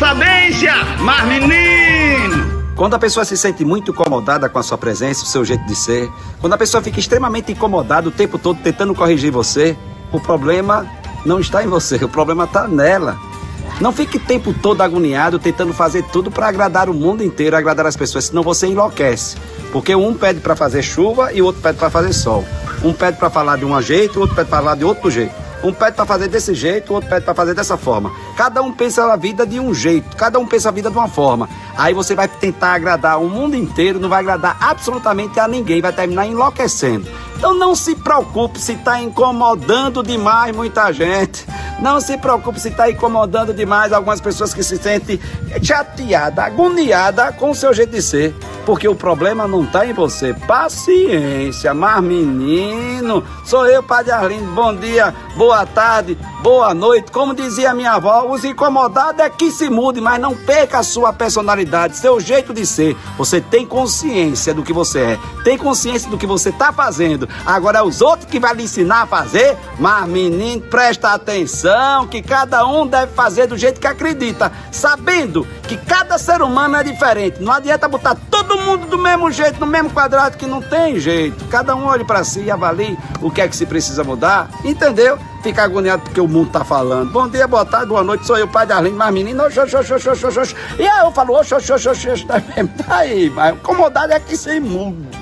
sabência, mas menino! Quando a pessoa se sente muito incomodada com a sua presença, o seu jeito de ser, quando a pessoa fica extremamente incomodada o tempo todo tentando corrigir você, o problema não está em você, o problema está nela. Não fique o tempo todo agoniado tentando fazer tudo para agradar o mundo inteiro, agradar as pessoas, senão você enlouquece. Porque um pede para fazer chuva e o outro pede para fazer sol. Um pede para falar de um jeito, o outro pede para falar de outro jeito. Um pede para fazer desse jeito, o outro pede para fazer dessa forma. Cada um pensa a vida de um jeito, cada um pensa a vida de uma forma. Aí você vai tentar agradar o mundo inteiro, não vai agradar absolutamente a ninguém, vai terminar enlouquecendo. Então não se preocupe se está incomodando demais muita gente. Não se preocupe se está incomodando demais algumas pessoas que se sentem chateadas, agoniadas com o seu jeito de ser. Porque o problema não está em você. Paciência, mas menino, sou eu, Padre Arlindo. Bom dia, boa tarde, boa noite. Como dizia minha avó, os incomodados é que se mude, mas não perca a sua personalidade, seu jeito de ser. Você tem consciência do que você é, tem consciência do que você está fazendo. Agora é os outros que vai lhe ensinar a fazer. Mas menino, presta atenção que cada um deve fazer do jeito que acredita, sabendo que cada ser humano é diferente. Não adianta botar todo mundo do mesmo jeito, no mesmo quadrado, que não tem jeito. Cada um olhe para si e avalie o que é que se precisa mudar, entendeu? Fica agoniado porque o mundo tá falando. Bom dia, boa tarde, boa noite, sou eu, pai de Arlindo, mas menino, oxo, oxo, oxo, oxo, oxo. E aí eu falo, oxo, oxo, oxo, oxo, tá aí, mas incomodado é que sem mundo.